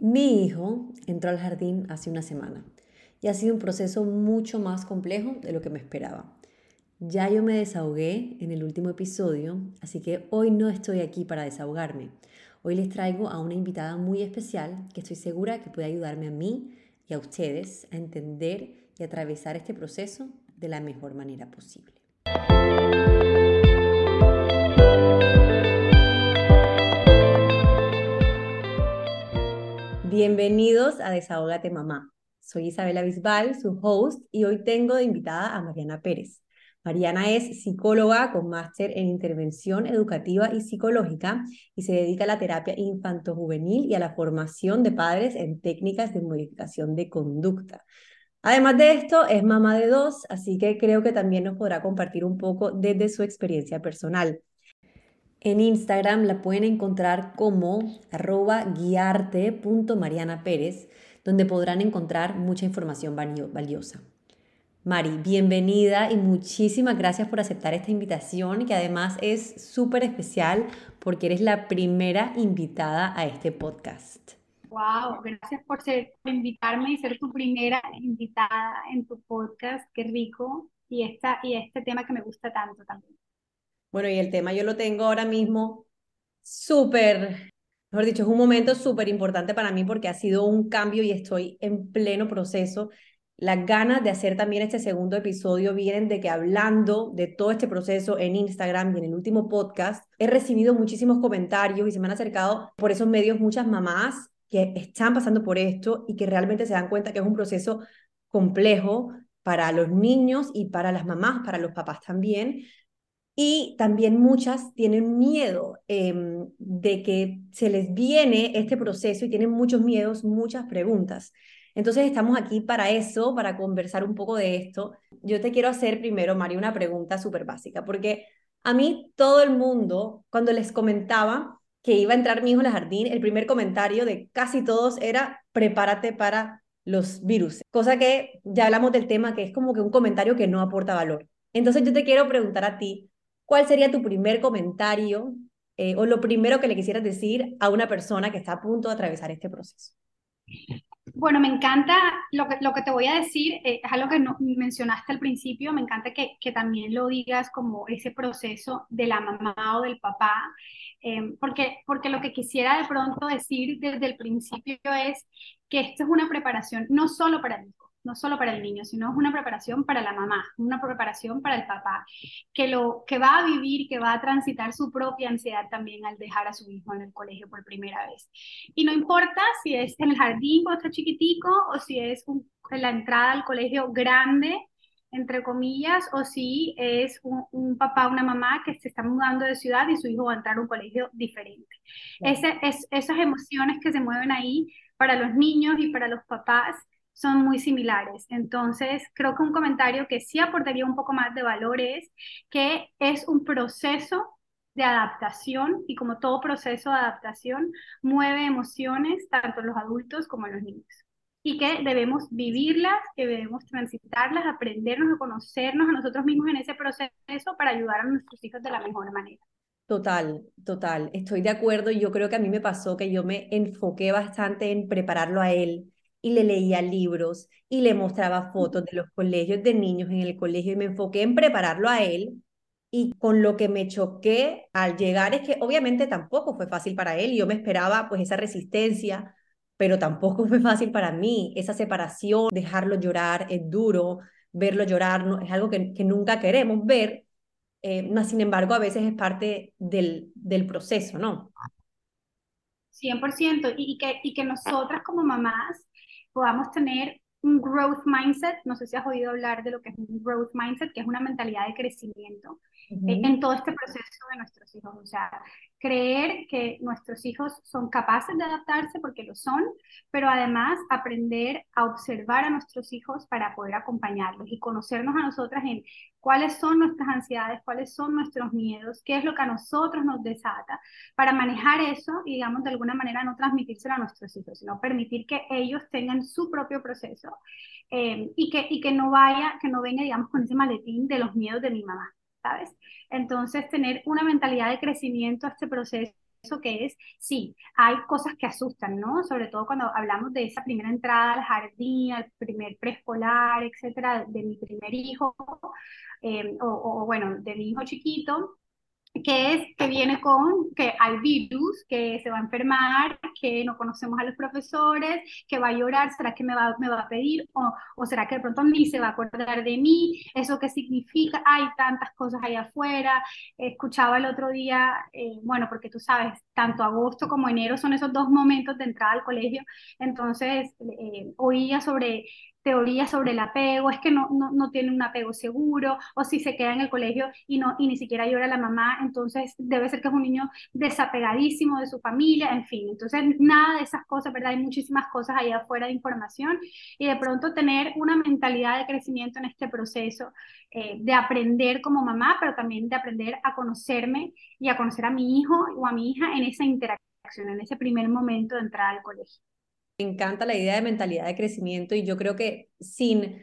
Mi hijo entró al jardín hace una semana y ha sido un proceso mucho más complejo de lo que me esperaba. Ya yo me desahogué en el último episodio, así que hoy no estoy aquí para desahogarme. Hoy les traigo a una invitada muy especial que estoy segura que puede ayudarme a mí y a ustedes a entender y atravesar este proceso de la mejor manera posible. Bienvenidos a Desahógate Mamá. Soy Isabela Bisbal, su host, y hoy tengo de invitada a Mariana Pérez. Mariana es psicóloga con máster en intervención educativa y psicológica y se dedica a la terapia infanto-juvenil y a la formación de padres en técnicas de modificación de conducta. Además de esto, es mamá de dos, así que creo que también nos podrá compartir un poco desde su experiencia personal. En Instagram la pueden encontrar como arroba guiarte.marianapérez, donde podrán encontrar mucha información valiosa. Mari, bienvenida y muchísimas gracias por aceptar esta invitación, que además es súper especial porque eres la primera invitada a este podcast. Wow, gracias por, invitarme y ser tu primera invitada en tu podcast. Qué rico. Y, esta, y este tema que me gusta tanto también. Bueno, y el tema yo lo tengo ahora mismo súper, mejor dicho, es un momento súper importante para mí porque ha sido un cambio y estoy en pleno proceso. Las ganas de hacer también este segundo episodio vienen de que hablando de todo este proceso en Instagram y en el último podcast, he recibido muchísimos comentarios y se me han acercado por esos medios muchas mamás que están pasando por esto y que realmente se dan cuenta que es un proceso complejo para los niños y para las mamás, para los papás también, y también muchas tienen miedo em, de que se les viene este proceso y tienen muchos miedos, muchas preguntas. Entonces estamos aquí para eso, para conversar un poco de esto. Yo te quiero hacer primero, María, una pregunta súper básica, porque a mí todo el mundo, cuando les comentaba que iba a entrar mi hijo el jardín, el primer comentario de casi todos era prepárate para los virus, cosa que ya hablamos del tema, que es como que un comentario que no aporta valor. Entonces yo te quiero preguntar a ti, ¿cuál sería tu primer comentario eh, o lo primero que le quisieras decir a una persona que está a punto de atravesar este proceso? Bueno, me encanta lo que, lo que te voy a decir, eh, es algo que no, mencionaste al principio, me encanta que, que, también lo digas como ese proceso de la mamá o del papá, eh, porque, porque lo que quisiera de pronto decir desde el principio es que esto es una preparación no solo para el hijo, no solo para el niño, sino es una preparación para la mamá, una preparación para el papá, que, lo, que va a vivir, que va a transitar su propia ansiedad también al dejar a su hijo en el colegio por primera vez. Y no importa si es en el jardín cuando está chiquitico o si es en la entrada al colegio grande, entre comillas, o si es un, un, papá, una mamá que se está mudando de ciudad y su hijo va a entrar a un colegio diferente. Ese, es, esas emociones que se mueven ahí para los niños y para los papás son muy similares. Entonces, creo que un comentario que sí aportaría un poco más de valor es que es un proceso de adaptación y como todo proceso de adaptación mueve emociones tanto en los adultos como en los niños y que debemos vivirlas, que debemos transitarlas, aprendernos a conocernos a nosotros mismos en ese proceso para ayudar a nuestros hijos de la mejor manera. Total, total, estoy de acuerdo. Yo creo que a mí me pasó que yo me enfoqué bastante en prepararlo a él, y le leía libros y le mostraba fotos de los colegios de niños en el colegio y me enfoqué en prepararlo a él. Y con lo que me choqué al llegar es que obviamente tampoco fue fácil para él. Yo me esperaba pues esa resistencia, pero tampoco fue fácil para mí. Esa separación, dejarlo llorar es duro, verlo llorar no, es algo que, que nunca queremos ver. Eh, sin embargo, a veces es parte del, del proceso, ¿no? 100%. Y, y, que, y que nosotras como mamás podamos tener un growth mindset, no sé si has oído hablar de lo que es un growth mindset, que es una mentalidad de crecimiento eh, en todo este proceso de nuestros hijos. O sea, creer que nuestros hijos son capaces de adaptarse porque lo son, pero además aprender a observar a nuestros hijos para poder acompañarlos y conocernos a nosotras en cuáles son nuestras ansiedades, cuáles son nuestros miedos, qué es lo que a nosotros nos desata, para manejar eso y, digamos, de alguna manera no transmitírselo a nuestros hijos, sino permitir que ellos tengan su propio proceso eh, y, que, y que no vaya, que no venga, digamos, con ese maletín de los miedos de mi mamá, ¿sabes? Entonces, tener una mentalidad de crecimiento a este proceso que es, sí, hay cosas que asustan, ¿no? Sobre todo cuando hablamos de esa primera entrada al jardín, al primer preescolar, etcétera, de mi primer hijo, eh, o, o, bueno, de mi hijo chiquito, que es que viene con que hay virus, que se va a enfermar, que no conocemos a los profesores, que va a llorar, ¿será que me va, me va a pedir? O, o será que de pronto ni se va a acordar de mí? ¿Eso qué significa? Hay tantas cosas allá afuera. Escuchaba el otro día, eh, bueno, porque tú sabes, tanto agosto como enero son esos dos momentos de entrada al colegio, entonces eh, oía sobre teorías sobre el apego, es que no, no, no, tiene un apego seguro, o si se queda en el colegio y, no, y ni siquiera llora la mamá, entonces debe ser que es un niño desapegadísimo de su familia, en fin, entonces nada de esas cosas, ¿verdad? Hay muchísimas cosas allá afuera de información y de pronto tener una mentalidad de crecimiento en este proceso, eh, de aprender como mamá, pero también de aprender a conocerme y a conocer a mi hijo o a mi hija en esa interacción, en ese primer momento de entrar al colegio. Me encanta la idea de mentalidad de crecimiento y yo creo que sin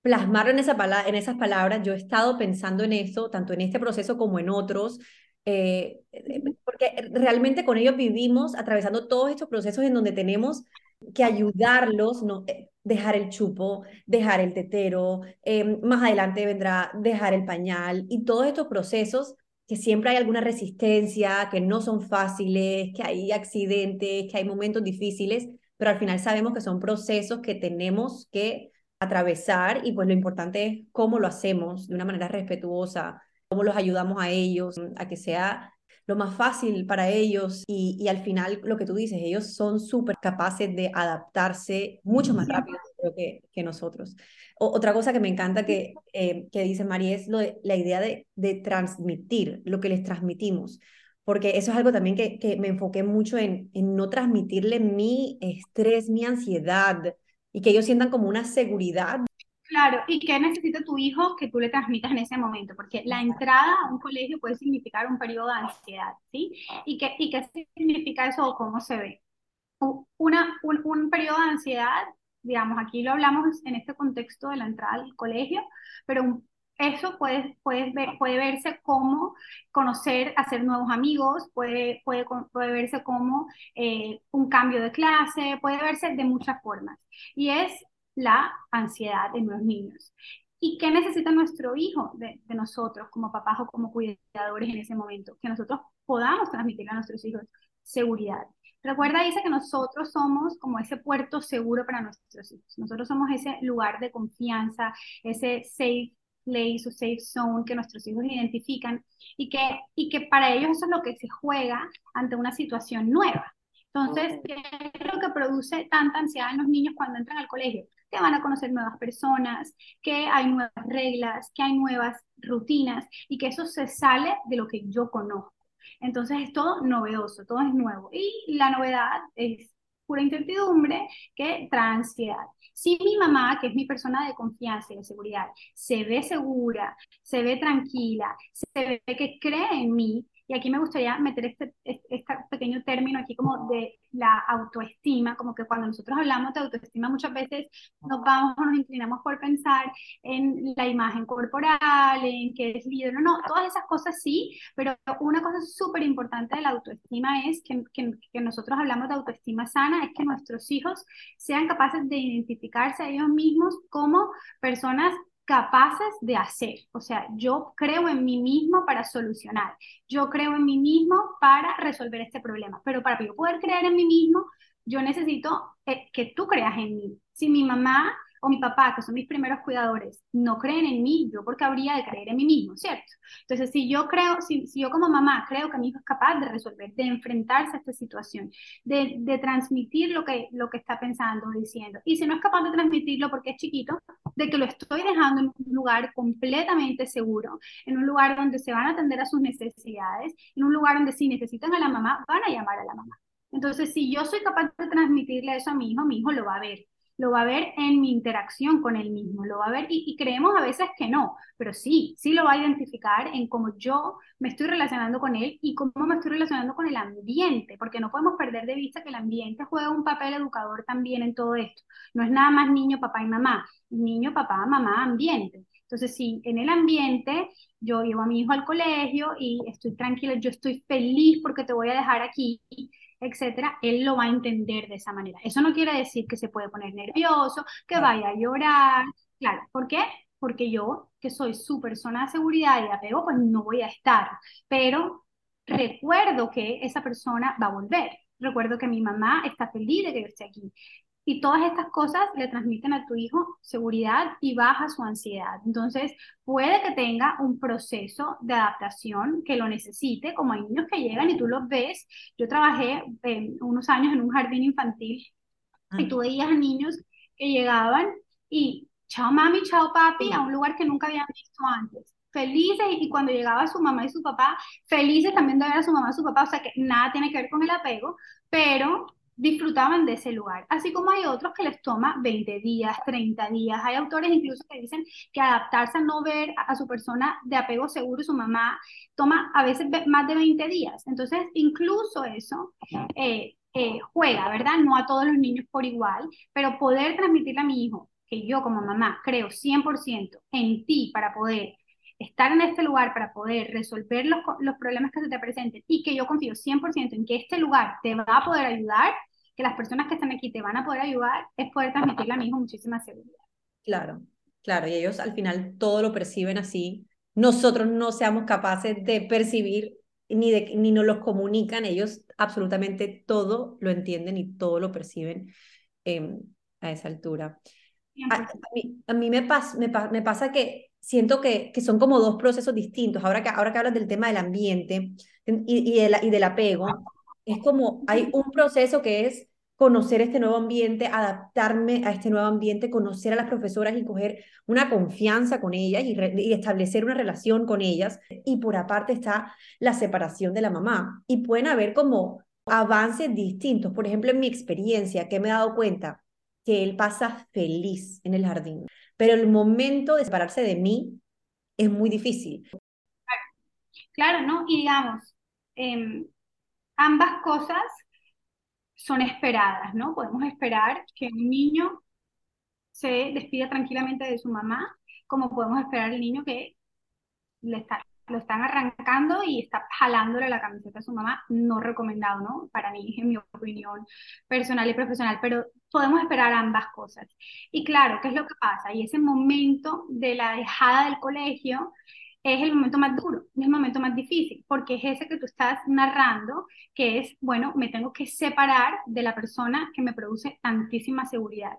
plasmarlo en, esa en esas palabras, yo he estado pensando en eso, tanto en este proceso como en otros, eh, eh, porque realmente con ellos vivimos atravesando todos estos procesos en donde tenemos que ayudarlos, no, eh, dejar el chupo, dejar el tetero, más adelante vendrá dejar el pañal y todos estos procesos que siempre hay alguna resistencia, que no son fáciles, que hay accidentes, que hay momentos difíciles, pero al final sabemos que son procesos que tenemos que atravesar y pues lo importante es cómo lo hacemos de una manera respetuosa, cómo los ayudamos a ellos, a que sea lo más fácil para ellos y, y al final lo que tú dices, ellos son súper capaces de adaptarse mucho más rápido que, que nosotros. otra cosa que me encanta que, eh, que dice María es lo de, la idea de, de transmitir lo que les transmitimos porque eso es algo también que, que me enfoqué mucho en, en no transmitirle mi estrés, mi ansiedad y que ellos sientan como una seguridad. Claro, ¿y qué necesita tu hijo que tú le transmitas en ese momento? Porque la entrada a un colegio puede significar un periodo de ansiedad, ¿sí? ¿Y qué, y qué significa eso o cómo se ve? Una, un, un periodo de ansiedad, digamos, aquí lo hablamos en este contexto de la entrada al colegio, pero un eso puede, puede, ver, puede verse como conocer, hacer nuevos amigos, puede, puede, puede verse como eh, un cambio de clase, puede verse de muchas formas. Y es la ansiedad de los niños. ¿Y qué necesita nuestro hijo de, de, nosotros como papás o como cuidadores en ese momento? Que nosotros podamos transmitir a nuestros hijos seguridad. Recuerda, dice que nosotros somos como ese puerto seguro para nuestros hijos. Nosotros somos ese lugar de confianza, ese safe place o safe zone que nuestros hijos identifican y que, y que para ellos eso es lo que se juega ante una situación nueva. Entonces, ¿qué es lo que produce tanta ansiedad en los niños cuando entran al colegio? Que van a conocer nuevas personas, que hay nuevas reglas, que hay nuevas rutinas y que eso se sale de lo que yo conozco. Entonces es todo novedoso, todo es nuevo. Y la novedad es pura incertidumbre que trae ansiedad. Si mi mamá, que es mi persona de confianza y de seguridad, se ve segura, se ve tranquila, se ve que cree en mí, y aquí me gustaría meter este, este, pequeño término aquí como de la autoestima, como que cuando nosotros hablamos de autoestima muchas veces nos vamos o nos inclinamos por pensar en la imagen corporal, en que es líder, no, no, todas esas cosas sí, pero una cosa súper importante de la autoestima es que, que, que nosotros hablamos de autoestima sana, es que nuestros hijos sean capaces de identificarse a ellos mismos como personas capaces de hacer. O sea, yo creo en mí mismo para solucionar, yo creo en mí mismo para resolver este problema, pero para yo poder creer en mí mismo, yo necesito eh, que tú creas en mí. Si mi mamá o mi papá, que son mis primeros cuidadores, no creen en mí, yo porque habría de creer en mí mismo, ¿cierto? Entonces, si yo creo, si, si yo como mamá creo que mi hijo es capaz de resolver, de enfrentarse a esta situación, de, de transmitir lo que, lo que está pensando, diciendo, y si no es capaz de transmitirlo porque es chiquito, de que lo estoy dejando en un lugar completamente seguro, en un lugar donde se van a atender a sus necesidades, en un lugar donde si necesitan a la mamá, van a llamar a la mamá. Entonces, si yo soy capaz de transmitirle eso a mi hijo, mi hijo lo va a ver lo va a ver en mi interacción con él mismo, lo va a ver y, creemos a veces que no, pero sí, sí lo va a identificar en cómo yo me estoy relacionando con él y cómo me estoy relacionando con el ambiente, porque no podemos perder de vista que el ambiente juega un papel educador también en todo esto. No es nada más niño, papá y mamá, niño, papá, mamá, ambiente. Entonces, si en el ambiente yo llevo a mi hijo al colegio y estoy tranquila, yo estoy feliz porque te voy a dejar aquí, etcétera, él lo va a entender de esa manera. Eso no quiere decir que se puede poner nervioso, que vaya a llorar. Claro, ¿por qué? Porque yo, que soy su persona de seguridad y apego, pues no voy a estar. Pero recuerdo que esa persona va a volver. Recuerdo que mi mamá está feliz de que yo esté aquí. Y todas estas cosas le transmiten a tu hijo seguridad y baja su ansiedad. Entonces, puede que tenga un proceso de adaptación que lo necesite, como hay niños que llegan y tú los ves. Yo trabajé eh, unos años en un jardín infantil y tú veías a niños que llegaban y chao mami, chao papi, a un lugar que nunca habían visto antes felices y cuando llegaba su mamá y su papá, felices también de ver a su mamá y su papá, o sea que nada tiene que ver con el apego, pero disfrutaban de ese lugar. Así como hay otros que les toma 20 días, 30 días. Hay autores incluso que dicen que adaptarse a no ver a, su persona de apego seguro, su mamá, toma a veces más de 20 días. Entonces, incluso eso eh, eh, juega, ¿verdad? No a todos los niños por igual, pero poder transmitirle a mi hijo que yo como mamá creo 100% en ti para poder estar en este lugar para poder resolver los, los, problemas que se te presenten y que yo confío 100% en que este lugar te va a poder ayudar, que las personas que están aquí te van a poder ayudar, es poder transmitirle a mi hijo muchísima seguridad. Claro, claro, y ellos al final todo lo perciben así. Nosotros no seamos capaces de percibir ni, de, ni nos los comunican, ellos absolutamente todo lo entienden y todo lo perciben eh, a esa altura. A, mí, a mí me, pas, me, me pasa que siento que, que son como dos procesos distintos. Ahora que, ahora que hablas del tema del ambiente y, y, y del apego, es como hay un proceso que es conocer este nuevo ambiente, adaptarme a este nuevo ambiente, conocer a las profesoras y coger una confianza con ellas y, y, establecer una relación con ellas. Y por aparte está la separación de la mamá. Y pueden haber como avances distintos. Por ejemplo, en mi experiencia, que me he dado cuenta él pasa feliz en el jardín pero el momento de separarse de mí es muy difícil. Claro, ¿no? Y digamos, em, ambas cosas son esperadas, ¿no? Podemos esperar que un niño se despida tranquilamente de su mamá, como podemos esperar el niño que le está lo están arrancando y está jalándole la camiseta a su mamá, no recomendado, ¿no? Para mí, en mi opinión personal y profesional, pero podemos esperar ambas cosas. Y claro, ¿qué es lo que pasa? Y ese momento de la dejada del colegio es el momento más duro, es el momento más difícil, porque es ese que tú estás narrando, que es, bueno, me tengo que separar de la persona que me produce tantísima seguridad.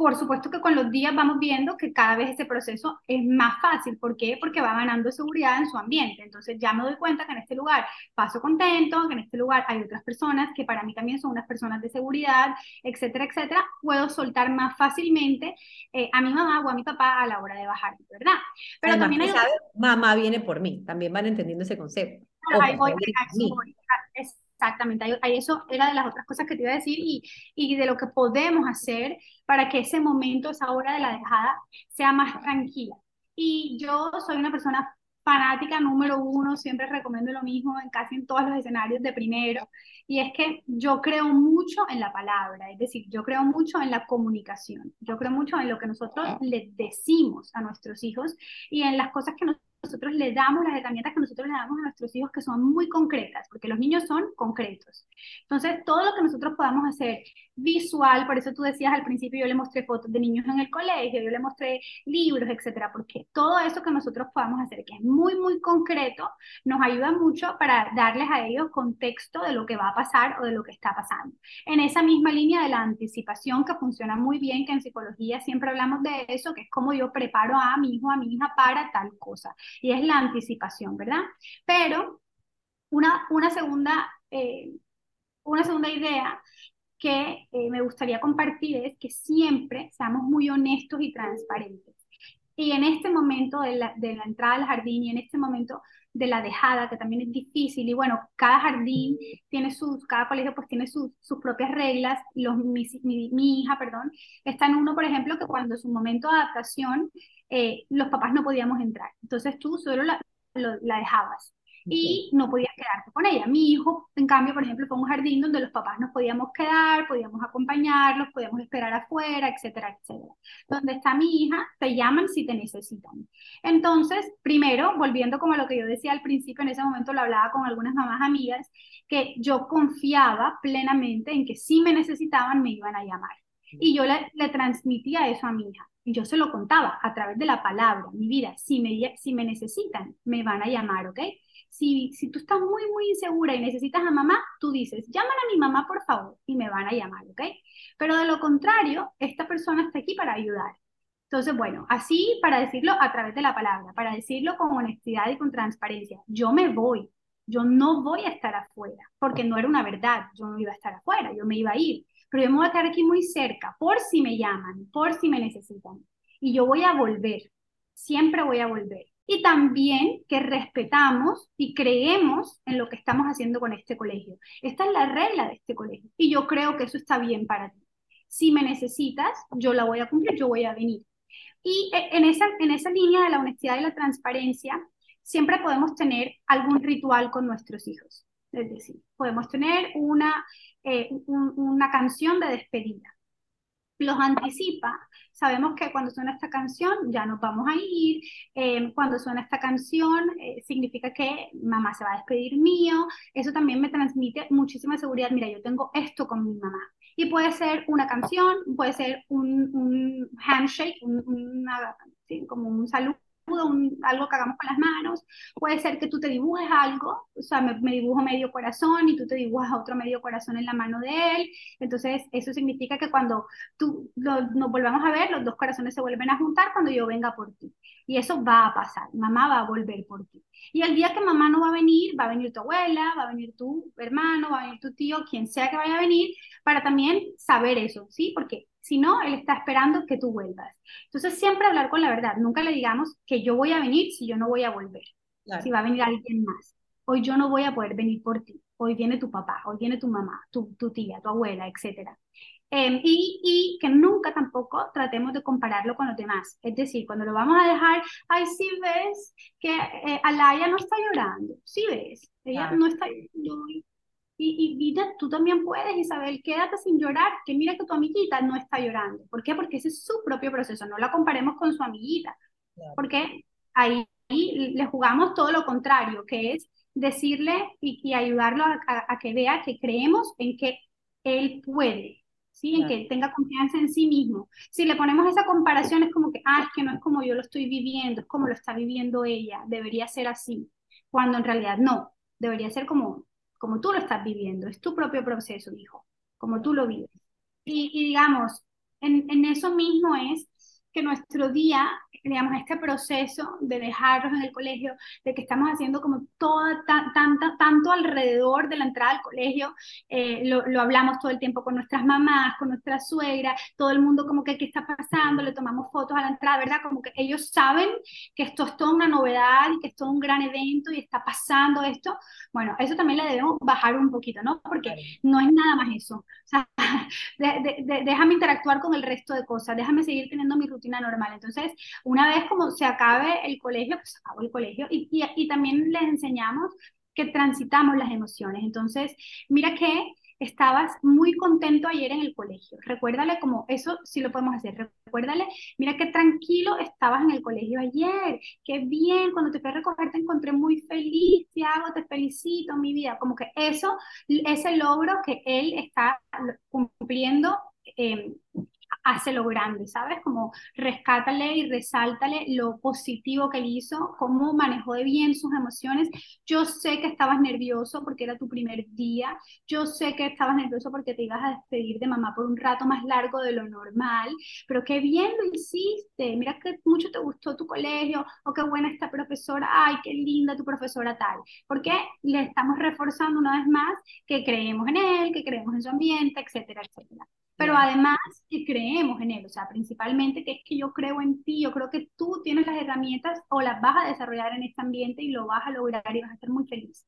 Por supuesto que con los días vamos viendo que cada vez ese proceso es más fácil. ¿Por qué? Porque va ganando seguridad en su ambiente. Entonces ya me doy cuenta que en este lugar paso contento, que en este lugar hay otras personas que para mí también son unas personas de seguridad, etcétera, etcétera. Puedo soltar más fácilmente eh, a mi mamá o a mi papá a la hora de bajar, ¿verdad? Pero también hay... mamá viene por mí, también van entendiendo ese concepto. ahí voy, Exactamente, ahí, eso era de las otras cosas que te iba a decir y, y de lo que podemos hacer para que ese momento, esa hora de la dejada, sea más tranquila. Y yo soy una persona fanática número uno, siempre recomiendo lo mismo en casi en todos los escenarios de primero, y es que yo creo mucho en la palabra, es decir, yo creo mucho en la comunicación, yo creo mucho en lo que nosotros les decimos a nuestros hijos y en las cosas que nos nosotros le damos, las herramientas que nosotros le damos a nuestros hijos que son muy concretas, porque los niños son concretos. Entonces, todo lo que nosotros podamos hacer visual, por eso tú decías al principio, yo le mostré fotos de niños en el colegio, yo le mostré libros, etcétera, porque todo eso que nosotros podamos hacer, que es muy, muy concreto, nos ayuda mucho para darles a ellos contexto de lo que va a pasar o de lo que está pasando. En esa misma línea de la anticipación que funciona muy bien, que en psicología siempre hablamos de eso, que es como yo preparo a mi hijo, a mi hija para tal cosa y es la anticipación, ¿verdad? Pero una, una, segunda, eh, una segunda idea que eh, me gustaría compartir es que siempre seamos muy honestos y transparentes. Y en este momento de la, de la entrada al jardín y en este momento de la dejada, que también es difícil, y bueno, cada jardín tiene sus, cada colegio pues tiene sus, sus propias reglas, Los, mi, mi, hija, perdón, está en uno, por ejemplo, que cuando es un momento de adaptación, eh, los papás no podíamos entrar. Entonces tú solo la, la dejabas. Y no podías quedarte con ella. Mi hijo, en cambio, por ejemplo, fue un jardín donde los papás nos podíamos quedar, podíamos acompañarlos, podíamos esperar afuera, etcétera, etcétera. Donde está mi hija, te llaman si te necesitan. Entonces, primero, volviendo como a lo que yo decía al principio, en ese momento lo hablaba con algunas mamás amigas, que yo confiaba plenamente en que si me necesitaban me iban a llamar. Y yo le, le transmitía eso a mi hija. Y yo se lo contaba a través de la palabra, mi vida, si me, si me necesitan, me van a llamar, ¿ok? Si, tú estás muy, muy insegura y necesitas a mamá, tú dices, llámala a mi mamá, por favor, y me van a llamar, ¿ok? Pero de lo contrario, esta persona está aquí para ayudar. Entonces, bueno, así para decirlo a través de la palabra, para decirlo con honestidad y con transparencia, yo me voy, yo no voy a estar afuera, porque no era una verdad, yo no iba a estar afuera, yo me iba a ir, pero yo me voy a estar aquí muy cerca, por si me llaman, por si me necesitan, y yo voy a volver, siempre voy a volver y también que respetamos y creemos en lo que estamos haciendo con este colegio. Esta es la regla de este colegio y yo creo que eso está bien para ti. Si me necesitas, yo la voy a cumplir, yo voy a venir. Y e, en esa, en esa línea de la honestidad y la transparencia, siempre podemos tener algún ritual con nuestros hijos. Es decir, podemos tener una, eh, una canción de despedida. Los anticipa. Sabemos que cuando suena esta canción ya nos vamos a ir, em, cuando suena esta canción eh, significa que mamá se va a despedir mío, eso también me transmite muchísima seguridad, mira, yo tengo esto con mi mamá. Y puede ser una canción, puede ser un, un handshake, una, como un saludo algo que hagamos con las manos, puede ser que tú te dibujes algo, o sea, me, dibujo medio corazón y tú te dibujas otro medio corazón en la mano de él, entonces eso significa que cuando tú nos volvamos a ver, los dos corazones se vuelven a juntar cuando yo venga por ti. Y eso va a pasar, mamá va a volver por ti. Y el día que mamá no va a venir, va a venir tu abuela, va a venir tu hermano, va a venir tu tío, quien sea que vaya a venir, para también saber eso, ¿sí? Porque si no, él está esperando que tú vuelvas. Entonces, siempre hablar con la verdad. Nunca le digamos que yo voy a venir si yo no voy a volver. Si va a venir alguien más. Hoy yo no voy a poder venir por ti. Hoy viene tu papá, hoy viene tu mamá, tu, tu tía, tu abuela, etc. Em, y, y, que nunca tampoco tratemos de compararlo con los demás. Es decir, cuando lo vamos a dejar, ay, sí ves que eh, Alaya no está llorando. Sí ves, ella no está llorando y, vida, tú también puedes, Isabel, quédate sin llorar, que mira que tu amiguita no está llorando. ¿Por qué? Porque ese es su propio proceso, no la comparemos con su amiguita. Porque ahí le jugamos todo lo contrario, que es decirle y, ayudarlo a, que vea que creemos en que él puede, ¿sí? En que tenga confianza en sí mismo. Si le ponemos esa comparación es como que, ah, es que no es como yo lo estoy viviendo, es como lo está viviendo ella, debería ser así, cuando en realidad no, debería ser como como tú lo estás viviendo, es tu propio proceso, hijo, como tú lo vives. Y, digamos, en, en, eso mismo es que nuestro día, digamos, este proceso de dejarlos en el colegio, de que estamos haciendo como toda, tanta, tanto alrededor de la entrada al colegio, eh, lo, lo, hablamos todo el tiempo con nuestras mamás, con nuestra suegra, todo el mundo como que qué está pasando, le tomamos fotos a la entrada, ¿verdad? Como que ellos saben que esto es toda una novedad y que es todo un gran evento y está pasando esto. Bueno, eso también le debemos bajar un poquito, ¿no? Porque no es nada más eso. O sea, déjame interactuar con el resto de cosas, déjame seguir teniendo mi rutina normal. Entonces, una vez como se acabe el colegio, pues acabo el colegio y, y, y también les enseñamos que transitamos las emociones. Entonces, mira que estabas muy contento ayer en el colegio. Recuérdale como eso sí lo podemos hacer. Recuérdale, mira qué tranquilo estabas en el colegio ayer, qué bien, cuando te fui a recoger te encontré muy feliz, te hago, te felicito, mi vida. Como que eso, ese logro que él está cumpliendo. Eh, hace lo grande, ¿sabes? Como rescátale y resáltale lo positivo que él hizo, cómo manejó de bien sus emociones. Yo sé que estabas nervioso porque era tu primer día, yo sé que estabas nervioso porque te ibas a despedir de mamá por un rato más largo de lo normal, pero qué bien lo hiciste, mira que mucho te gustó tu colegio, o qué buena esta profesora, ay, qué linda tu profesora tal, porque le estamos reforzando una vez más que creemos en él, que creemos en su ambiente, etcétera, etcétera pero además que creemos en él, o sea, principalmente que es que yo creo en ti, yo creo que tú tienes las herramientas o las vas a desarrollar en este ambiente y lo vas a lograr y vas a estar muy feliz.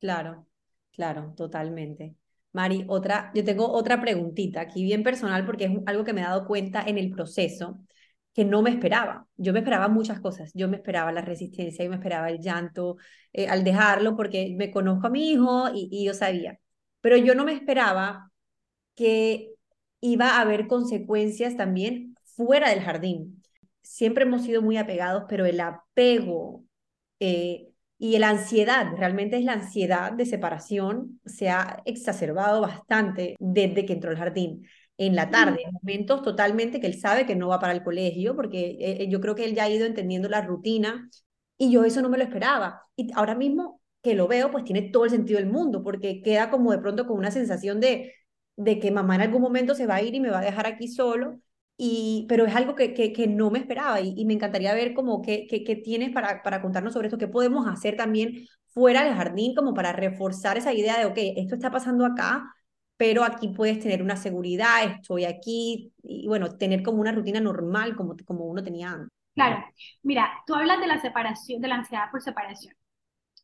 Claro, claro, totalmente. Mari, otra, yo tengo otra preguntita aquí bien personal porque es algo que me he dado cuenta en el proceso, que no me esperaba. Yo me esperaba muchas cosas. Yo me esperaba la resistencia, y me esperaba el llanto eh, al dejarlo porque me conozco a mi hijo y, y yo sabía. Pero yo no me esperaba que iba a haber consecuencias también fuera del jardín. Siempre hemos sido muy apegados, pero el apego eh, y la ansiedad, realmente es la ansiedad de separación, se ha exacerbado bastante desde que entró al jardín en la tarde, en momentos totalmente que él sabe que no va para el colegio, porque eh, eh, yo creo que él ya ha ido entendiendo la rutina y yo eso no me lo esperaba. Y ahora mismo que lo veo, pues tiene todo el sentido del mundo, porque queda como de pronto con una sensación de, de que mamá en algún momento se va a ir y me va a dejar aquí solo. Y, pero es algo que, que, que no me esperaba y, me encantaría ver como qué, qué, qué tienes para, para contarnos sobre esto, qué podemos hacer también fuera del jardín como para reforzar esa idea de, ok, esto está pasando acá, pero aquí puedes tener una seguridad, estoy aquí, y bueno, tener como una rutina normal como, como uno tenía antes. Claro, mira, tú hablas de la separación, de la ansiedad por separación.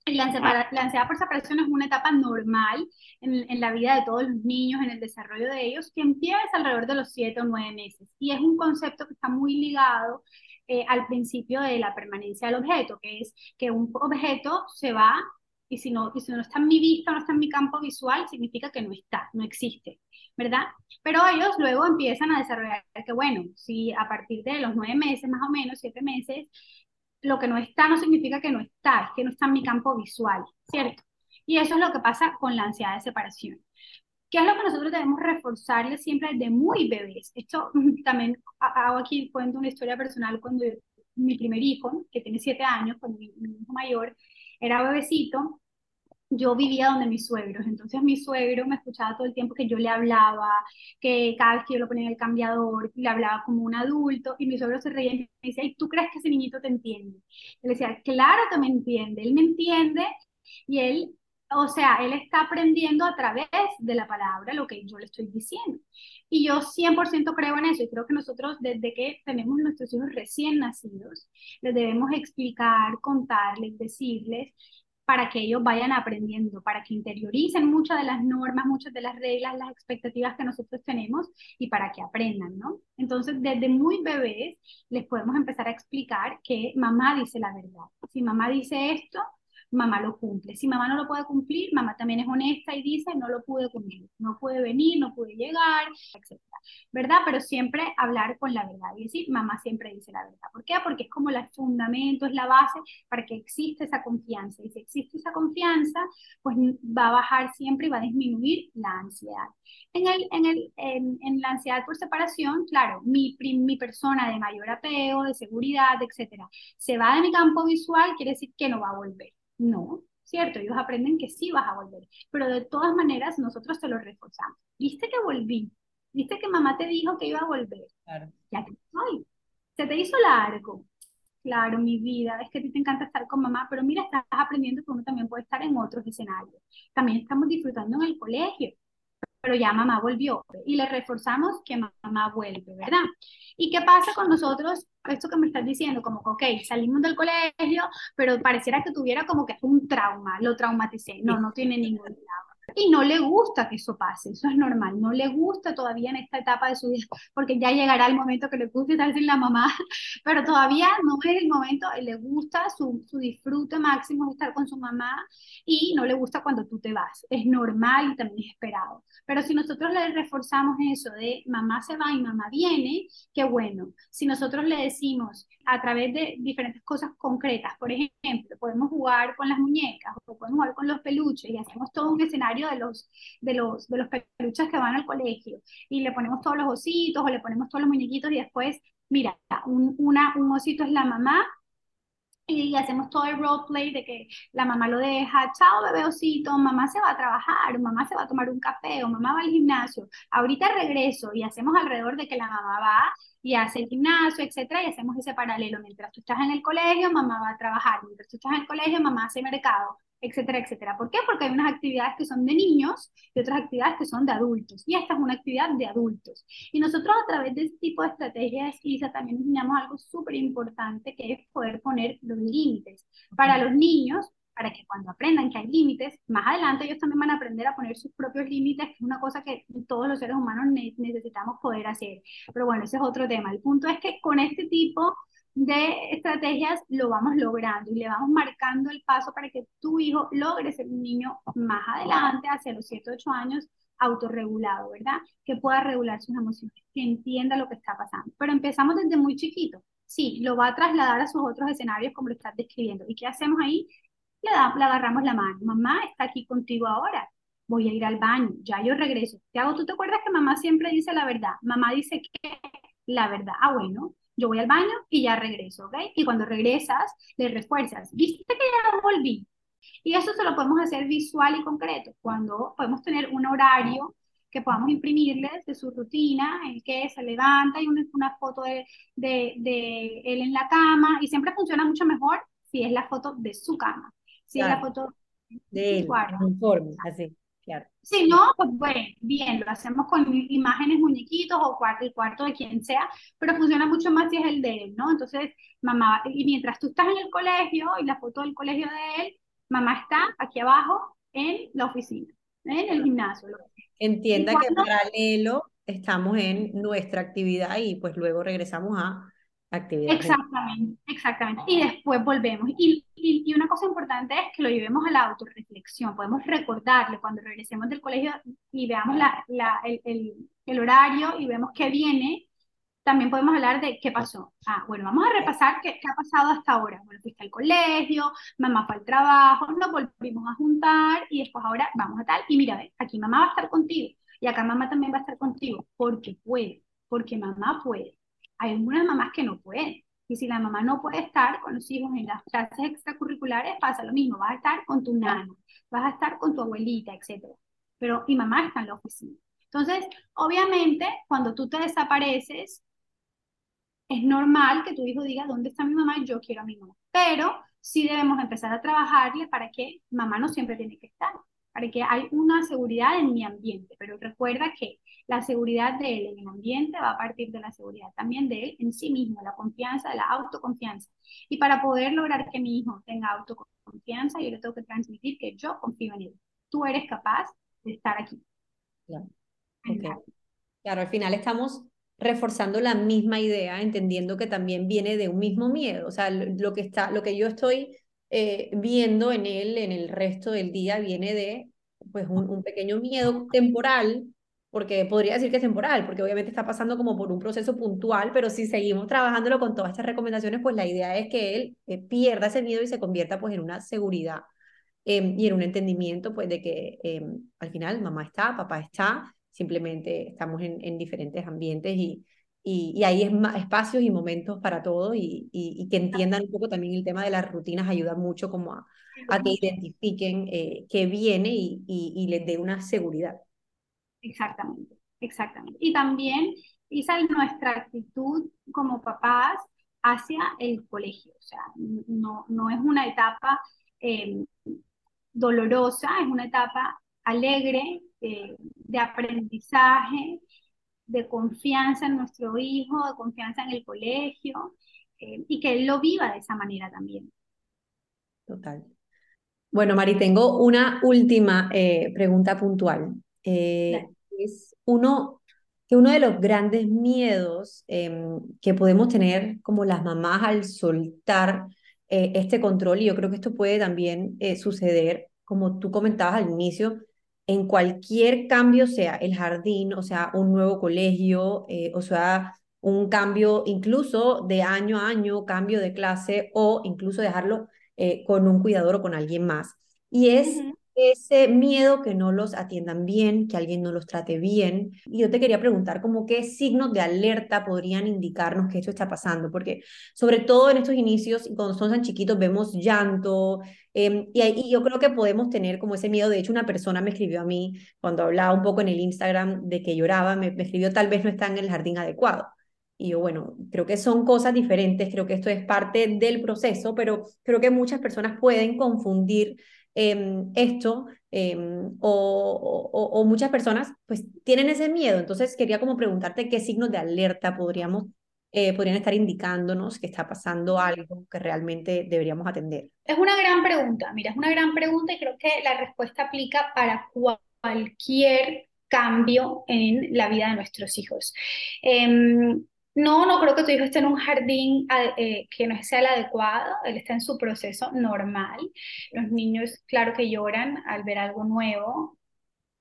La, la, ansiedad por separación es una etapa normal en, en, la vida de todos los niños, en el desarrollo de ellos, que empieza alrededor de los siete o nueve meses. Y es un concepto que está muy ligado eh, al principio de la permanencia del objeto, que es que un objeto se va y si, no, y si no está en mi vista, no está en mi campo visual, significa que no está, no existe, ¿verdad? Pero ellos luego empiezan a desarrollar que, bueno, si a partir de los nueve meses, más o menos, siete meses, lo que no está no significa que no está, es que no está en mi campo visual, ¿cierto? Y eso es lo que pasa con la ansiedad de separación. ¿Qué es lo que nosotros debemos reforzarle siempre desde muy bebés? Esto también hago aquí, cuento una historia personal cuando mi primer hijo, que tiene siete años, cuando mi, mi hijo mayor era bebecito, yo vivía donde mis suegros, entonces mi suegro me escuchaba todo el tiempo que yo le hablaba, que cada vez que yo lo ponía en el cambiador, le hablaba como un adulto, y mi suegro se reía y me decía, ¿y tú crees que ese niñito te entiende? Le decía, claro que me entiende, él me entiende, y él, o sea, él está aprendiendo a través de la palabra lo que yo le estoy diciendo. Y yo 100% creo en eso, y creo que nosotros desde que tenemos nuestros hijos recién nacidos, les debemos explicar, contarles, decirles, para que ellos vayan aprendiendo, para que interioricen muchas de las normas, muchas de las reglas, las expectativas que nosotros tenemos y para que aprendan, ¿no? Entonces, desde muy bebés les podemos empezar a explicar que mamá dice la verdad. Si mamá dice esto, mamá lo cumple. Si mamá no lo puede cumplir, mamá también es honesta y dice, no lo pude cumplir, no puede venir, no puede llegar, etc. ¿Verdad? Pero siempre hablar con la verdad y decir, mamá siempre dice la verdad. ¿Por qué? Porque es como el fundamento, es la base para que exista esa confianza. Y si existe esa confianza, pues va a bajar siempre y va a disminuir la ansiedad. En, el, en, el, en, la ansiedad por separación, claro, mi, mi persona de mayor apego, de seguridad, etcétera, se va de mi campo visual, quiere decir que no va a volver. No, cierto, ellos aprenden que sí vas a volver, pero de todas maneras nosotros te lo reforzamos. ¿Viste que volví? ¿Viste que mamá te dijo que iba a volver? Claro. Ya que estoy. Se te hizo largo. Claro, mi vida, es que a ti te encanta estar con mamá, pero mira, estás aprendiendo que uno también puede estar en otros escenarios. También estamos disfrutando en el colegio, pero ya mamá volvió y le reforzamos que mamá vuelve, ¿verdad? ¿Y qué pasa con nosotros? Esto que me estás diciendo, como, ok, salimos del colegio, pero pareciera que tuviera como que un trauma, lo traumaticé. No, no tiene ningún trauma y no le gusta que eso pase, eso es normal, no le gusta todavía en esta etapa de su vida, porque ya llegará el momento que le guste estar sin la mamá, pero todavía no es el momento, le gusta su, su disfrute máximo de estar con su mamá y no le gusta cuando tú te vas, es normal y también es esperado. Pero si nosotros le reforzamos eso de mamá se va y mamá viene, qué bueno. Si nosotros le decimos a través de diferentes cosas concretas, por ejemplo, podemos jugar con las muñecas o podemos jugar con los peluches y hacemos todo un escenario de los, de los, de los peluches que van al colegio. Y le ponemos todos los ositos o le ponemos todos los muñequitos y después, mira, un, una, un osito es la mamá y hacemos todo el roleplay de que la mamá lo deja, chao bebé osito, mamá se va a trabajar, mamá se va a tomar un café o mamá va al gimnasio, ahorita regreso y hacemos alrededor de que la mamá va y hace el gimnasio, etcétera, y hacemos ese paralelo. Mientras tú estás en el colegio, mamá va a trabajar, mientras tú estás en el colegio, mamá hace mercado, etcétera, etcétera. ¿Por qué? Porque hay unas actividades que son de niños y otras actividades que son de adultos. Y esta es una actividad de adultos. Y nosotros a través de este tipo de estrategias, Isa, también enseñamos algo súper importante que es poder poner los límites. Para los niños, para que cuando aprendan que hay límites, más adelante ellos también van a aprender a poner sus propios límites, que es una cosa que todos los seres humanos necesitamos poder hacer. Pero bueno, ese es otro tema. El punto es que con este tipo de estrategias lo vamos logrando y le vamos marcando el paso para que tu hijo logre ser un niño más adelante, hacia los 7, 8 años, autorregulado, ¿verdad? Que pueda regular sus emociones, que entienda lo que está pasando. Pero empezamos desde muy chiquito. Sí, lo va a trasladar a sus otros escenarios como lo estás describiendo. ¿Y qué hacemos ahí? Le, da, le agarramos la mano. Mamá está aquí contigo ahora. Voy a ir al baño. Ya yo regreso. ¿Qué hago? ¿Tú te acuerdas que mamá siempre dice la verdad? Mamá dice que la verdad. Ah, bueno, yo voy al baño y ya regreso, ¿ok? Y cuando regresas, le refuerzas. ¿Viste que ya volví? Y eso se lo podemos hacer visual y concreto, cuando podemos tener un horario que podamos imprimirles de su rutina, el que se levanta y una, una foto de, de, de, él en la cama, y siempre funciona mucho mejor si es la foto de su cama, si es la foto de, él, Informe, así. Claro. Si no, pues bueno, bien, lo hacemos con imágenes, muñequitos o cuarto, el cuarto de quien sea, pero funciona mucho más si es el de él, ¿no? Entonces, mamá, y mientras tú estás en el colegio y la foto del colegio de él, mamá está aquí abajo en la oficina, en el gimnasio. Entienda que paralelo estamos en nuestra actividad y pues luego regresamos a actividad. Exactamente, exactamente. Y después volvemos. Y, y, una cosa importante es que lo llevemos a la autorreflexión. Podemos recordarle cuando regresemos del colegio y veamos la, la, el, el, horario y vemos que viene también podemos hablar de qué pasó. Ah, bueno, vamos a repasar qué, qué, ha pasado hasta ahora. Bueno, fuiste al colegio, mamá fue al trabajo, nos volvimos a juntar y después ahora vamos a tal. Y mira, aquí mamá va a estar contigo y acá mamá también va a estar contigo porque puede, porque mamá puede. Hay algunas mamás que no pueden. Y si la mamá no puede estar con los hijos en las clases extracurriculares, pasa lo mismo. Vas a estar con tu nano, vas a estar con tu abuelita, etc. Pero, y mamá está en la oficina. Entonces, obviamente, cuando tú te desapareces, es normal que tu hijo diga, ¿dónde está mi mamá? Yo quiero a mi mamá. Pero sí debemos empezar a trabajarle para que mamá no siempre tiene que estar, para que hay una seguridad en mi ambiente. Pero recuerda que la seguridad de él en el ambiente va a partir de la seguridad también de él en sí mismo, la confianza, la autoconfianza. Y para poder lograr que mi hijo tenga autoconfianza, yo le tengo que transmitir que yo confío en él. Tú eres capaz de estar aquí. Claro. Claro, al final estamos reforzando la misma idea, entendiendo que también viene de un mismo miedo. O sea, lo que, está, lo que yo estoy eh, viendo en él en el resto del día viene de pues, un, pequeño miedo temporal, porque podría decir que es temporal, porque obviamente está pasando como por un proceso puntual, pero si seguimos trabajándolo con todas estas recomendaciones, pues la idea es que él eh, pierda ese miedo y se convierta pues en una seguridad eh, y en un entendimiento pues de que em, al final mamá está, papá está, simplemente estamos en diferentes ambientes y, y, y hay espacios y momentos para todo y, y, que entiendan un poco también el tema de las rutinas ayuda mucho como a, a que identifiquen eh, qué viene y, y, les dé una seguridad. Exactamente, exactamente. Y también, Isa, nuestra actitud como papás hacia el colegio, o sea, no, no es una etapa eh, dolorosa, es una etapa alegre, eh, de aprendizaje, de confianza en nuestro hijo, de confianza en el colegio, eh, y que él lo viva de esa manera también. Total. Bueno, Mari, tengo una última eh, pregunta puntual. es uno, que uno de los grandes miedos em, que podemos tener como las mamás al soltar este control, y yo creo que esto puede también suceder, como tú comentabas al inicio, en cualquier cambio, sea el jardín, o sea, un nuevo colegio, eh, o sea, un cambio incluso de año a año, cambio de clase o incluso dejarlo eh, con un cuidador o con alguien más. Y es ese miedo que no los atiendan bien, que alguien no los trate bien. Y yo te quería preguntar como qué signos de alerta podrían indicarnos que esto está pasando, porque sobre todo en estos inicios, cuando son tan chiquitos, vemos llanto, eh, y, y, yo creo que podemos tener como ese miedo. De hecho, una persona me escribió a mí cuando hablaba un poco en el Instagram de que lloraba, me, me escribió tal vez no está en el jardín adecuado. Y yo, bueno, creo que son cosas diferentes, creo que esto es parte del proceso, pero creo que muchas personas pueden confundir eh, esto eh, o, o, o, muchas personas pues tienen ese miedo. Entonces quería como preguntarte qué signos de alerta podríamos eh, podrían estar indicándonos que está pasando algo que realmente deberíamos atender? Es una gran pregunta, mira, es una gran pregunta y creo que la respuesta aplica para cualquier cambio en la vida de nuestros hijos. Em, no, no creo que tu hijo esté en un jardín eh, que no sea el adecuado, él está en su proceso normal. Los niños, claro que lloran al ver algo nuevo,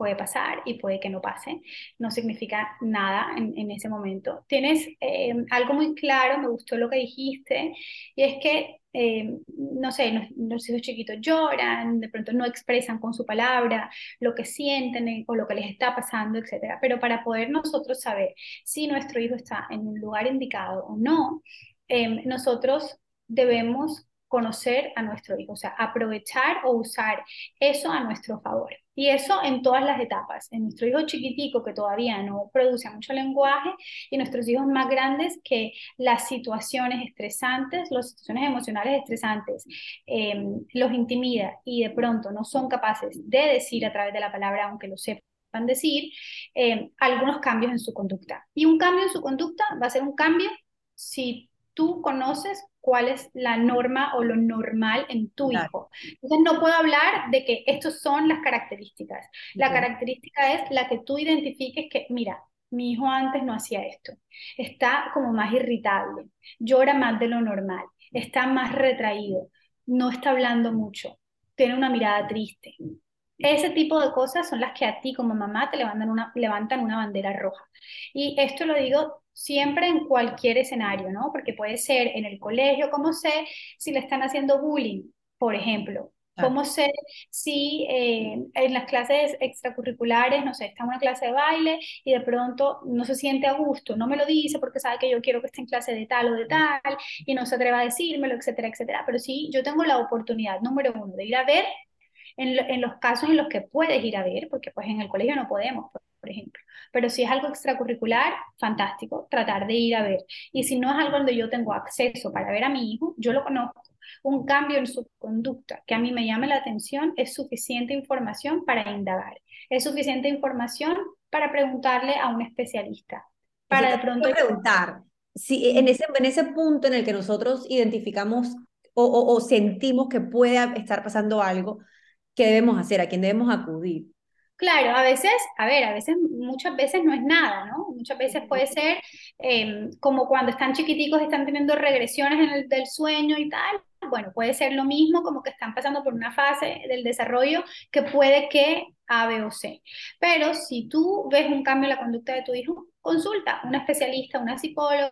puede pasar y puede que no pase, no significa nada en, ese momento. Tienes eh, algo muy claro, me gustó lo que dijiste, y es que eh, no sé, los, hijos chiquitos lloran, de pronto no expresan con su palabra lo que sienten eh, o lo que les está pasando, etc. Pero para poder nosotros saber si nuestro hijo está en un lugar indicado o no, eh, nosotros debemos conocer a nuestro hijo, o sea, aprovechar o usar eso a nuestro favor. Y eso en todas las etapas, en nuestro hijo chiquitico que todavía no produce mucho lenguaje y nuestros hijos más grandes que las situaciones estresantes, las situaciones emocionales estresantes em, los intimida y de pronto no son capaces de decir a través de la palabra, aunque lo sepan decir, em, algunos cambios en su conducta. Y un cambio en su conducta va a ser un cambio si tú conoces cuál es la norma o lo normal en tu hijo. Entonces no puedo hablar de que estas son las características. La característica es la que tú identifiques que, mira, mi hijo antes no hacía esto, está como más irritable, llora más de lo normal, está más retraído, no está hablando mucho, tiene una mirada triste. Ese tipo de cosas son las que a ti como mamá te levantan una, levantan una bandera roja. Y esto lo digo siempre en cualquier escenario, ¿no? Porque puede ser en el colegio, ¿cómo sé si le están haciendo bullying, por ejemplo? ¿Cómo sé si eh, en las clases extracurriculares, no sé, está en una clase de baile y de pronto no se siente a gusto, no me lo dice porque sabe que yo quiero que esté en clase de tal o de tal y no se atreva a decírmelo, etcétera, etcétera. Pero sí, yo tengo la oportunidad, número uno, de ir a ver en, en los casos en los que puedes ir a ver, porque pues en el colegio no podemos, por ejemplo. Pero si es algo extracurricular, fantástico, tratar de ir a ver. Y si no es algo donde yo tengo acceso para ver a mi hijo, yo lo conozco. Un cambio en su conducta que a mí me llame la atención es suficiente información para indagar. Es suficiente información para preguntarle a un especialista. Para de pronto preguntar si en ese, en ese punto en el que nosotros identificamos o, o sentimos que puede estar pasando algo, ¿qué debemos hacer? ¿A quién debemos acudir? Claro, a veces, a ver, a veces, muchas veces no es nada, ¿no? Muchas veces puede ser em, como cuando están chiquiticos, están teniendo regresiones en el del sueño y tal. Bueno, puede ser lo mismo como que están pasando por una fase del desarrollo que puede que A, B o C. Pero si tú ves un cambio en la conducta de tu hijo, consulta una especialista, una psicóloga,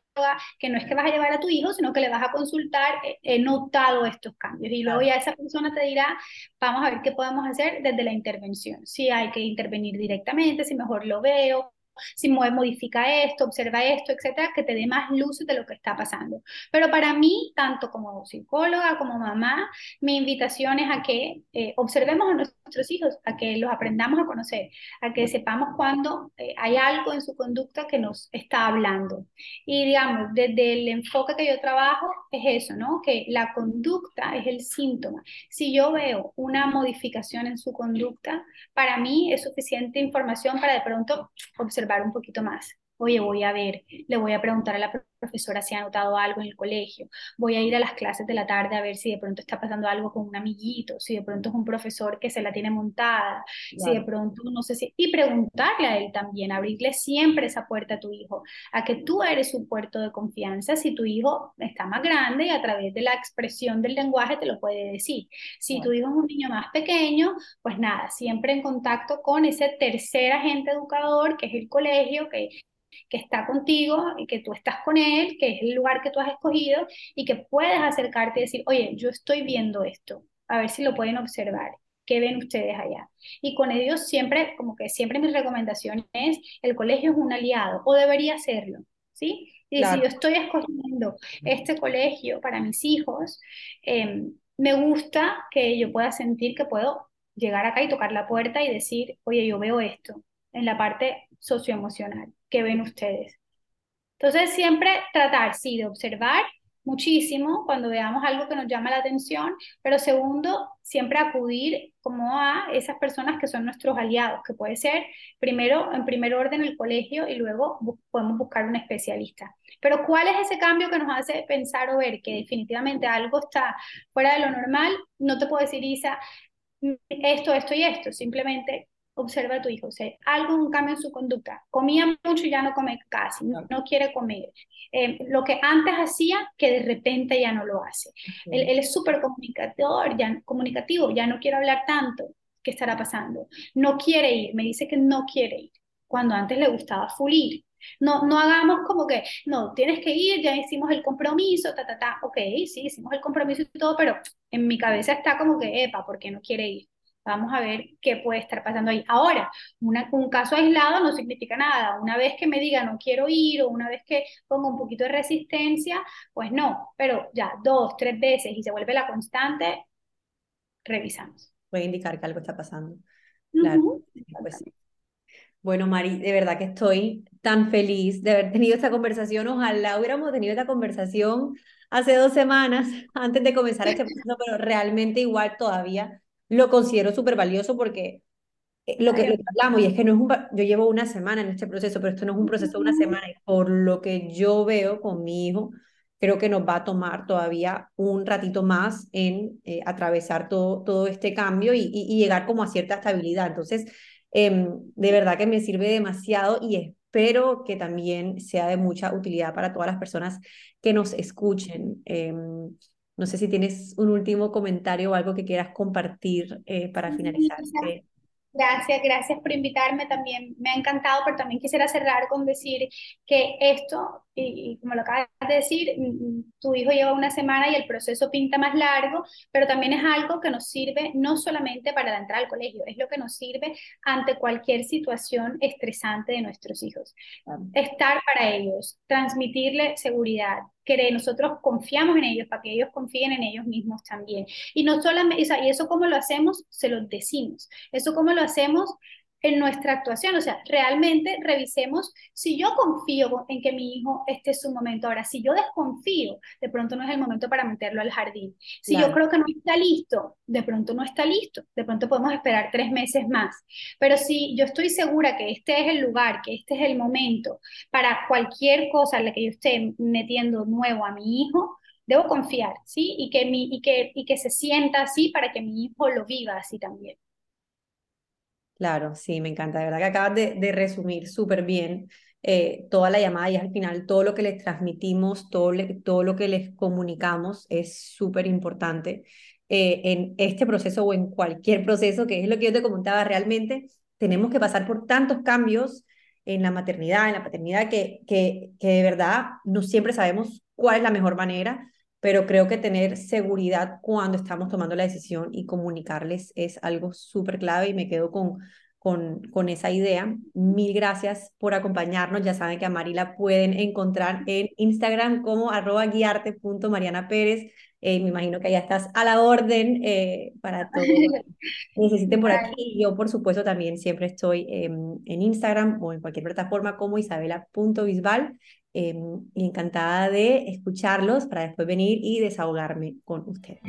que no es que vas a llevar a tu hijo, sino que le vas a consultar, he notado estos cambios. Y luego ya esa persona te dirá, vamos a ver qué podemos hacer desde la intervención. Si hay que intervenir directamente, si mejor lo veo, si modifica esto, observa esto, etcétera, que te dé más luz de lo que está pasando. Pero para mí, tanto como psicóloga como mamá, mi invitación es a que eh, observemos a nuestros hijos, a que los aprendamos a conocer, a que sepamos cuando eh, hay algo en su conducta que nos está hablando. Y digamos, desde el enfoque que yo trabajo es eso, ¿no? Que la conducta es el síntoma. Si yo veo una modificación en su conducta, para mí es suficiente información para de pronto observar un poquito más. Oye, voy a ver, le voy a preguntar a la profesora si ha notado algo en el colegio, voy a ir a las clases de la tarde a ver si de pronto está pasando algo con un amiguito, si de pronto es un profesor que se la tiene montada, si de pronto no sé si... Y preguntarle a él también, abrirle siempre esa puerta a tu hijo, a que tú eres su puerto de confianza si tu hijo está más grande y a través de la expresión del lenguaje te lo puede decir. Si tu hijo es un niño más pequeño, pues nada, siempre en contacto con ese tercer agente educador que es el colegio, que que está contigo y que tú estás con él, que es el lugar que tú has escogido y que puedes acercarte y decir, oye, yo estoy viendo esto, a ver si lo pueden observar. ¿Qué ven ustedes allá? Y con ellos siempre, como que siempre mi recomendación es, el colegio es un aliado, o debería serlo, ¿sí? Y si yo estoy escogiendo este colegio para mis hijos, em, me gusta que yo pueda sentir que puedo llegar acá y tocar la puerta y decir, oye, yo veo esto en la parte socioemocional que ven ustedes. Entonces, siempre tratar, sí, de observar muchísimo cuando veamos algo que nos llama la atención, pero segundo, siempre acudir como a esas personas que son nuestros aliados, que puede ser primero, en primer orden el colegio y luego podemos buscar un especialista. Pero ¿cuál es ese cambio que nos hace pensar o ver que definitivamente algo está fuera de lo normal? No te puedo decir, Isa, esto, esto y esto, simplemente observa a tu hijo, o sea, algo, un cambio en su conducta. Comía mucho y ya no come casi, no, quiere comer. Eh, lo que antes hacía, que de repente ya no lo hace. Él, es súper comunicador, ya, comunicativo, ya no quiere hablar tanto. ¿Qué estará pasando? No quiere ir, me dice que no quiere ir, cuando antes le gustaba fulir. No, no hagamos como que, no, tienes que ir, ya hicimos el compromiso, ta, ta, ta, ok, sí, hicimos el compromiso y todo, pero en mi cabeza está como que, epa, ¿por qué no quiere ir? Vamos a ver qué puede estar pasando ahí. Ahora, un caso aislado no significa nada. Una vez que me diga no quiero ir o una vez que ponga un poquito de resistencia, pues no. Pero ya dos, tres veces y se vuelve la constante, revisamos. Puede indicar que algo está pasando. Claro. Pues bueno, Mari, de verdad que estoy tan feliz de haber tenido esta conversación. Ojalá hubiéramos tenido esta conversación hace dos semanas antes de comenzar este proceso, pero realmente igual todavía lo considero súper valioso porque eh, lo que, hablamos, y es que no es un, yo llevo una semana en este proceso, pero esto no es un proceso de una semana, y por lo que yo veo con mi hijo, creo que nos va a tomar todavía un ratito más en eh, atravesar todo, todo este cambio y, y, llegar como a cierta estabilidad. Entonces, em, de verdad que me sirve demasiado y espero que también sea de mucha utilidad para todas las personas que nos escuchen. Em, no sé si tienes un último comentario o algo que quieras compartir eh, para finalizar. Gracias, gracias por invitarme también. Me ha encantado, pero también quisiera cerrar con decir que esto, y, como lo acabas de decir, mm, mm, tu hijo lleva una semana y el proceso pinta más largo, pero también es algo que nos sirve no solamente para entrar al colegio, es lo que nos sirve ante cualquier situación estresante de nuestros hijos. Estar para ellos, transmitirle seguridad, que nosotros confiamos en ellos para que ellos confíen en ellos mismos también. Y no solamente, y eso cómo lo hacemos, se lo decimos. Eso cómo lo hacemos en nuestra actuación. O sea, realmente revisemos si yo confío en que mi hijo esté en su momento. Ahora, si yo desconfío, de pronto no es el momento para meterlo al jardín. Si yo creo que no está listo, de pronto no está listo. De pronto podemos esperar tres meses más. Pero si yo estoy segura que este es el lugar, que este es el momento para cualquier cosa en la que yo esté metiendo nuevo a mi hijo, debo confiar, ¿sí? Y que, mi, y que, y que se sienta así para que mi hijo lo viva así también. Claro, sí, me encanta. De verdad que acabas de, resumir súper bien eh, toda la llamada y al final todo lo que les transmitimos, todo, todo lo que les comunicamos es súper importante eh, en este proceso o en cualquier proceso, que es lo que yo te comentaba realmente. Tenemos que pasar por tantos cambios en la maternidad, en la paternidad, que, que, que de verdad no siempre sabemos cuál es la mejor manera pero creo que tener seguridad cuando estamos tomando la decisión y comunicarles es algo súper clave y me quedo con, con, con esa idea. Mil gracias por acompañarnos. Ya saben que a Mari la pueden encontrar en Instagram como arroba guiarte.marianapérez. Eh, me imagino que ya estás a la orden eh, para todo lo que necesiten por aquí. Yo, por supuesto, también siempre estoy en Instagram o en cualquier plataforma como isabela.bisbal. Em, y encantada de escucharlos para después venir y desahogarme con ustedes.